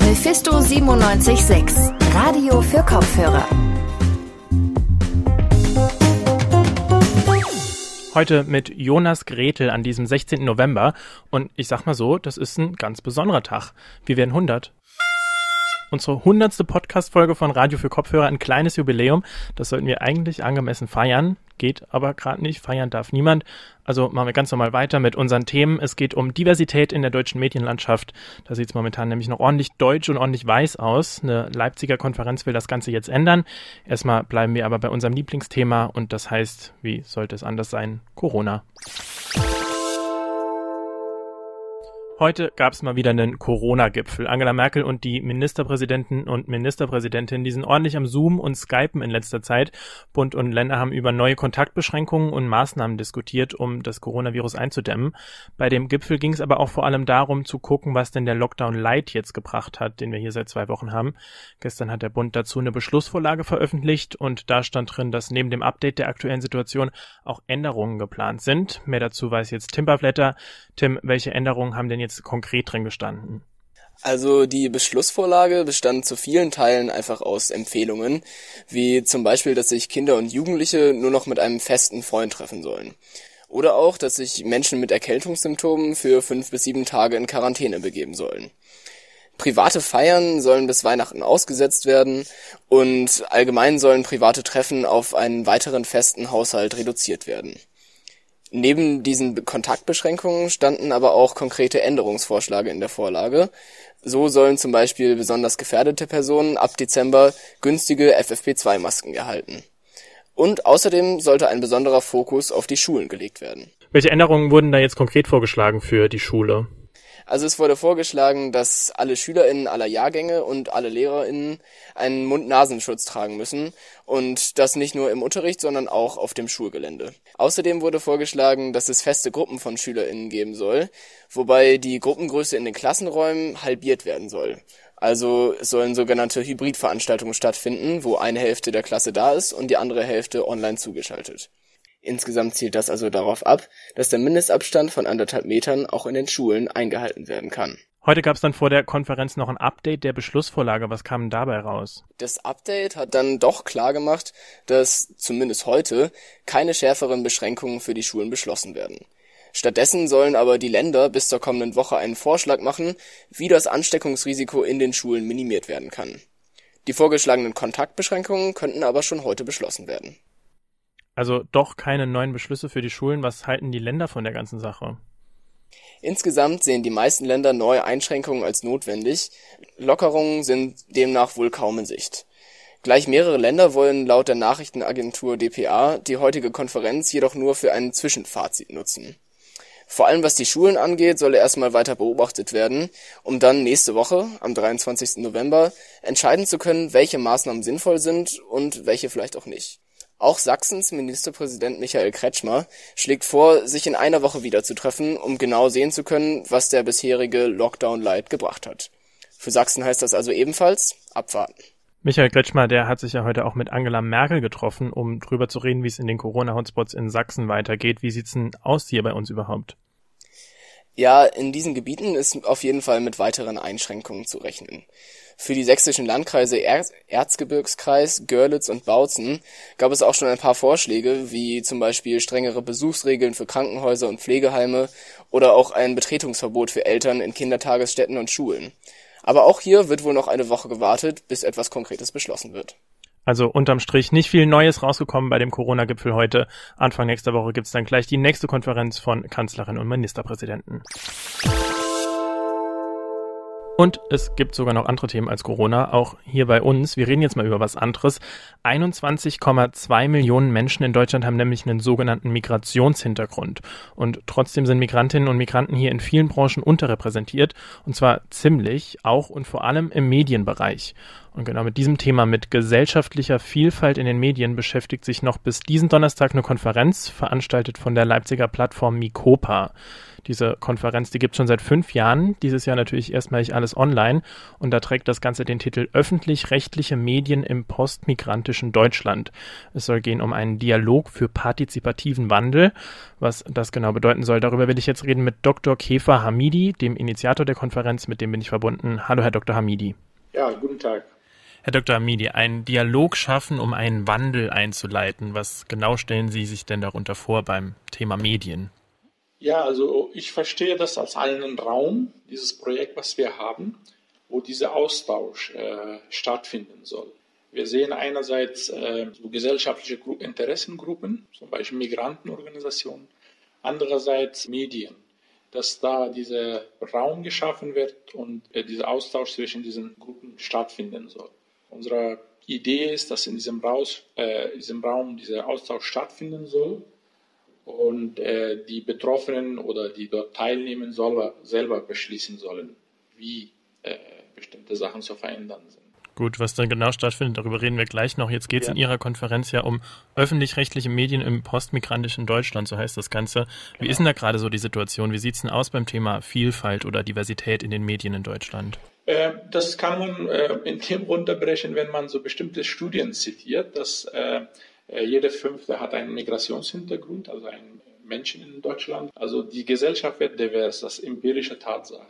Mephisto 976, Radio für Kopfhörer. Heute mit Jonas Gretel an diesem 16. November. Und ich sag mal so, das ist ein ganz besonderer Tag. Wir werden 100 unsere hundertste Podcast-Folge von Radio für Kopfhörer, ein kleines Jubiläum. Das sollten wir eigentlich angemessen feiern. Geht aber gerade nicht. Feiern darf niemand. Also machen wir ganz normal weiter mit unseren Themen. Es geht um Diversität in der deutschen Medienlandschaft. Da sieht es momentan nämlich noch ordentlich deutsch und ordentlich weiß aus. Eine Leipziger Konferenz will das Ganze jetzt ändern. Erstmal bleiben wir aber bei unserem Lieblingsthema und das heißt, wie sollte es anders sein? Corona. Heute gab es mal wieder einen Corona-Gipfel. Angela Merkel und die Ministerpräsidenten und Ministerpräsidentinnen, die sind ordentlich am Zoom und Skypen in letzter Zeit. Bund und Länder haben über neue Kontaktbeschränkungen und Maßnahmen diskutiert, um das Coronavirus einzudämmen. Bei dem Gipfel ging es aber auch vor allem darum zu gucken, was denn der Lockdown Light jetzt gebracht hat, den wir hier seit zwei Wochen haben. Gestern hat der Bund dazu eine Beschlussvorlage veröffentlicht und da stand drin, dass neben dem Update der aktuellen Situation auch Änderungen geplant sind. Mehr dazu weiß jetzt Tim Bavletter. Tim, welche Änderungen haben denn jetzt konkret drin gestanden? Also die Beschlussvorlage bestand zu vielen Teilen einfach aus Empfehlungen, wie zum Beispiel, dass sich Kinder und Jugendliche nur noch mit einem festen Freund treffen sollen. Oder auch, dass sich Menschen mit Erkältungssymptomen für fünf bis sieben Tage in Quarantäne begeben sollen. Private Feiern sollen bis Weihnachten ausgesetzt werden und allgemein sollen private Treffen auf einen weiteren festen Haushalt reduziert werden. Neben diesen Kontaktbeschränkungen standen aber auch konkrete Änderungsvorschläge in der Vorlage. So sollen zum Beispiel besonders gefährdete Personen ab Dezember günstige FFP2-Masken erhalten. Und außerdem sollte ein besonderer Fokus auf die Schulen gelegt werden. Welche Änderungen wurden da jetzt konkret vorgeschlagen für die Schule? Also es wurde vorgeschlagen, dass alle SchülerInnen aller Jahrgänge und alle LehrerInnen einen Mund-Nasenschutz tragen müssen und das nicht nur im Unterricht, sondern auch auf dem Schulgelände. Außerdem wurde vorgeschlagen, dass es feste Gruppen von SchülerInnen geben soll, wobei die Gruppengröße in den Klassenräumen halbiert werden soll. Also sollen sogenannte Hybridveranstaltungen stattfinden, wo eine Hälfte der Klasse da ist und die andere Hälfte online zugeschaltet. Insgesamt zielt das also darauf ab, dass der Mindestabstand von anderthalb Metern auch in den Schulen eingehalten werden kann. Heute gab es dann vor der Konferenz noch ein Update der Beschlussvorlage. Was kam dabei raus? Das Update hat dann doch klar gemacht, dass zumindest heute keine schärferen Beschränkungen für die Schulen beschlossen werden. Stattdessen sollen aber die Länder bis zur kommenden Woche einen Vorschlag machen, wie das Ansteckungsrisiko in den Schulen minimiert werden kann. Die vorgeschlagenen Kontaktbeschränkungen könnten aber schon heute beschlossen werden. Also doch keine neuen Beschlüsse für die Schulen. Was halten die Länder von der ganzen Sache? Insgesamt sehen die meisten Länder neue Einschränkungen als notwendig. Lockerungen sind demnach wohl kaum in Sicht. Gleich mehrere Länder wollen laut der Nachrichtenagentur dpa die heutige Konferenz jedoch nur für ein Zwischenfazit nutzen. Vor allem was die Schulen angeht, solle erstmal weiter beobachtet werden, um dann nächste Woche, am 23. November, entscheiden zu können, welche Maßnahmen sinnvoll sind und welche vielleicht auch nicht. Auch Sachsens Ministerpräsident Michael Kretschmer schlägt vor, sich in einer Woche wieder zu treffen, um genau sehen zu können, was der bisherige Lockdown Light gebracht hat. Für Sachsen heißt das also ebenfalls abwarten. Michael Kretschmer, der hat sich ja heute auch mit Angela Merkel getroffen, um drüber zu reden, wie es in den Corona-Hotspots in Sachsen weitergeht. Wie sieht's denn aus hier bei uns überhaupt? Ja, in diesen Gebieten ist auf jeden Fall mit weiteren Einschränkungen zu rechnen. Für die sächsischen Landkreise er Erzgebirgskreis, Görlitz und Bautzen gab es auch schon ein paar Vorschläge, wie zum Beispiel strengere Besuchsregeln für Krankenhäuser und Pflegeheime oder auch ein Betretungsverbot für Eltern in Kindertagesstätten und Schulen. Aber auch hier wird wohl noch eine Woche gewartet, bis etwas Konkretes beschlossen wird. Also unterm Strich nicht viel Neues rausgekommen bei dem Corona-Gipfel heute. Anfang nächster Woche gibt's dann gleich die nächste Konferenz von Kanzlerin und Ministerpräsidenten. Und es gibt sogar noch andere Themen als Corona, auch hier bei uns. Wir reden jetzt mal über was anderes. 21,2 Millionen Menschen in Deutschland haben nämlich einen sogenannten Migrationshintergrund. Und trotzdem sind Migrantinnen und Migranten hier in vielen Branchen unterrepräsentiert. Und zwar ziemlich, auch und vor allem im Medienbereich. Und genau mit diesem Thema mit gesellschaftlicher Vielfalt in den Medien beschäftigt sich noch bis diesen Donnerstag eine Konferenz, veranstaltet von der Leipziger Plattform Mikopa. Diese Konferenz, die gibt es schon seit fünf Jahren. Dieses Jahr natürlich erstmalig alles online. Und da trägt das Ganze den Titel Öffentlich-rechtliche Medien im postmigrantischen Deutschland. Es soll gehen um einen Dialog für partizipativen Wandel. Was das genau bedeuten soll, darüber will ich jetzt reden mit Dr. Kefa Hamidi, dem Initiator der Konferenz, mit dem bin ich verbunden. Hallo, Herr Dr. Hamidi. Ja, guten Tag. Herr Dr. Hamidi, einen Dialog schaffen, um einen Wandel einzuleiten. Was genau stellen Sie sich denn darunter vor beim Thema Medien? Ja, also ich verstehe das als einen Raum, dieses Projekt, was wir haben, wo dieser Austausch äh, stattfinden soll. Wir sehen einerseits äh, so gesellschaftliche Gru Interessengruppen, zum Beispiel Migrantenorganisationen, andererseits Medien, dass da dieser Raum geschaffen wird und äh, dieser Austausch zwischen diesen Gruppen stattfinden soll. Unsere Idee ist, dass in diesem, Raus, äh, diesem Raum dieser Austausch stattfinden soll und äh, die Betroffenen oder die dort teilnehmen, selber, selber beschließen sollen, wie äh, bestimmte Sachen zu verändern sind. Gut, was dann genau stattfindet, darüber reden wir gleich noch. Jetzt geht es ja. in Ihrer Konferenz ja um öffentlich-rechtliche Medien im postmigrantischen Deutschland, so heißt das Ganze. Wie genau. ist denn da gerade so die Situation? Wie sieht es denn aus beim Thema Vielfalt oder Diversität in den Medien in Deutschland? Äh, das kann man äh, in dem runterbrechen, wenn man so bestimmte Studien zitiert, dass äh, äh, jeder Fünfte hat einen Migrationshintergrund, also einen Menschen in Deutschland. Also die Gesellschaft wird divers, das ist empirische Tatsache.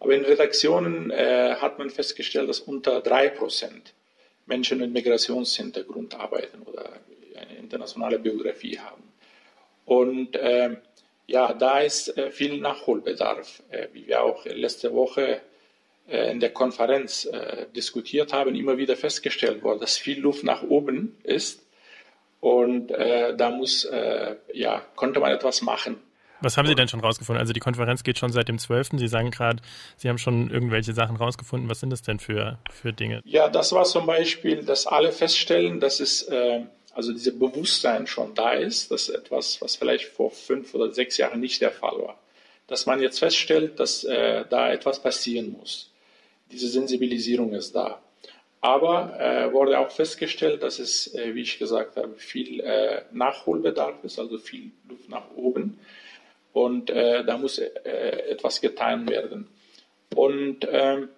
Aber in Redaktionen äh, hat man festgestellt, dass unter drei Prozent Menschen mit Migrationshintergrund arbeiten oder eine internationale Biografie haben. Und äh, ja, da ist äh, viel Nachholbedarf, äh, wie wir auch letzte Woche äh, in der Konferenz diskutiert haben, immer wieder festgestellt wurde, dass viel Luft nach oben ist und äh, da muss, äh, ja, konnte man etwas machen. Was haben Sie denn schon rausgefunden? Also die Konferenz geht schon seit dem 12. Sie sagen gerade, Sie haben schon irgendwelche Sachen rausgefunden. Was sind das denn für, für Dinge? Ja, das war zum Beispiel, dass alle feststellen, dass es, äh, also dieses Bewusstsein schon da ist. Das ist etwas, was vielleicht vor fünf oder sechs Jahren nicht der Fall war. Dass man jetzt feststellt, dass äh, da etwas passieren muss. Diese Sensibilisierung ist da. Aber äh, wurde auch festgestellt, dass es, äh, wie ich gesagt habe, viel äh, Nachholbedarf ist, also viel Luft nach oben. Und äh, da muss äh, etwas getan werden. Und, ähm,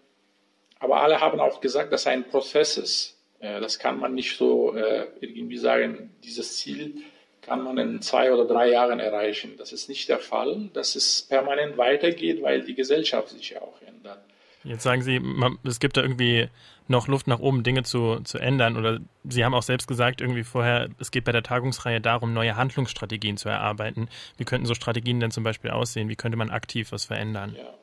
aber alle haben auch gesagt, dass ein Prozess ist. Äh, das kann man nicht so irgendwie sagen, dieses Ziel kann man in zwei oder drei Jahren erreichen. Das ist nicht der Fall, dass es permanent weitergeht, weil die Gesellschaft sich ja auch ändert. Jetzt sagen Sie, es gibt da irgendwie noch Luft nach oben, Dinge zu, zu ändern. Oder Sie haben auch selbst gesagt, irgendwie vorher, es geht bei der Tagungsreihe darum, neue Handlungsstrategien zu erarbeiten. Wie könnten so Strategien denn zum Beispiel aussehen? Wie könnte man aktiv was verändern? Ja.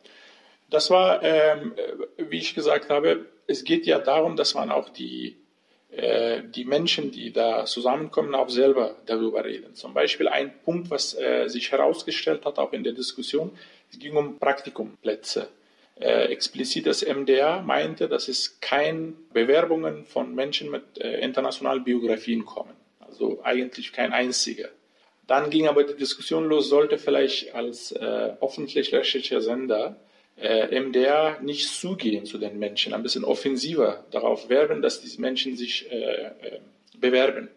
Das war, ähm, wie ich gesagt habe, es geht ja darum, dass man auch die, äh, die Menschen, die da zusammenkommen, auch selber darüber reden. Zum Beispiel ein Punkt, was äh, sich herausgestellt hat, auch in der Diskussion, es ging um Praktikumplätze äh, explizit das MDR meinte, dass es keine Bewerbungen von Menschen mit äh, internationalen Biografien kommen. Also eigentlich kein einziger. Dann ging aber die Diskussion los, sollte vielleicht als äh, öffentlich-rechtlicher Sender äh, MDR nicht zugehen zu den Menschen, ein bisschen offensiver darauf werben, dass diese Menschen sich äh, äh, bewerben.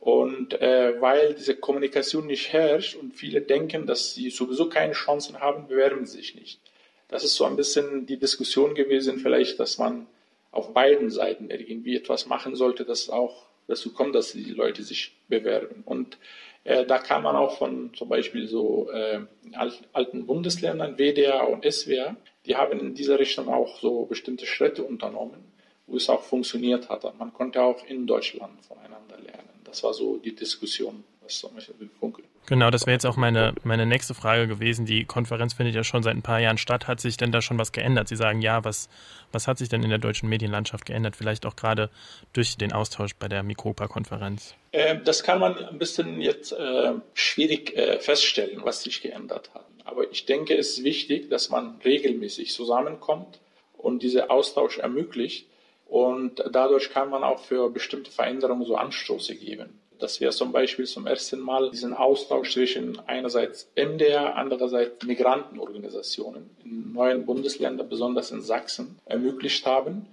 Und äh, weil diese Kommunikation nicht herrscht und viele denken, dass sie sowieso keine Chancen haben, bewerben sie sich nicht. Das ist so ein bisschen die Diskussion gewesen, vielleicht, dass man auf beiden Seiten irgendwie etwas machen sollte, dass auch dazu kommt, dass die Leute sich bewerben. Und äh, da kann man auch von zum Beispiel so äh, alten Bundesländern, WDR und SWR, die haben in dieser Richtung auch so bestimmte Schritte unternommen, wo es auch funktioniert hat. Man konnte auch in Deutschland voneinander lernen. Das war so die Diskussion, was zum Beispiel Funke. Genau, das wäre jetzt auch meine, meine nächste Frage gewesen. Die Konferenz findet ja schon seit ein paar Jahren statt. Hat sich denn da schon was geändert? Sie sagen ja, was, was hat sich denn in der deutschen Medienlandschaft geändert? Vielleicht auch gerade durch den Austausch bei der Mikropa-Konferenz? Äh, das kann man ein bisschen jetzt äh, schwierig äh, feststellen, was sich geändert hat. Aber ich denke, es ist wichtig, dass man regelmäßig zusammenkommt und diesen Austausch ermöglicht. Und dadurch kann man auch für bestimmte Veränderungen so Anstoße geben dass wir zum Beispiel zum ersten Mal diesen Austausch zwischen einerseits MDR, andererseits Migrantenorganisationen in neuen Bundesländern, besonders in Sachsen, ermöglicht haben.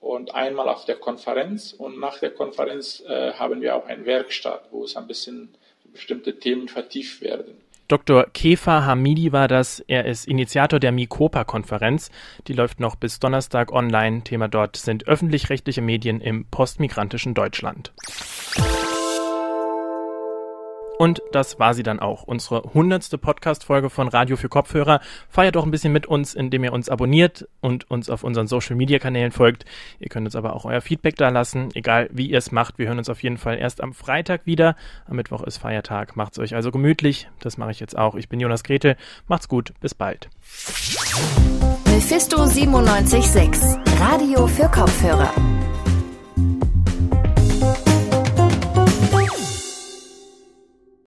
und einmal auf der Konferenz. Und nach der Konferenz äh, haben wir auch eine Werkstatt, wo es ein bisschen bestimmte Themen vertieft werden. Dr. Kefa Hamidi war das. Er ist Initiator der Mikopa-Konferenz. Die läuft noch bis Donnerstag online. Thema dort sind öffentlich-rechtliche Medien im postmigrantischen Deutschland. Und das war sie dann auch. Unsere hundertste Podcast-Folge von Radio für Kopfhörer. Feiert doch ein bisschen mit uns, indem ihr uns abonniert und uns auf unseren Social-Media-Kanälen folgt. Ihr könnt uns aber auch euer Feedback da lassen, egal wie ihr es macht. Wir hören uns auf jeden Fall erst am Freitag wieder. Am Mittwoch ist Feiertag. Macht's euch also gemütlich. Das mache ich jetzt auch. Ich bin Jonas Grete. Macht's gut. Bis bald. Mephisto 976. Radio für Kopfhörer.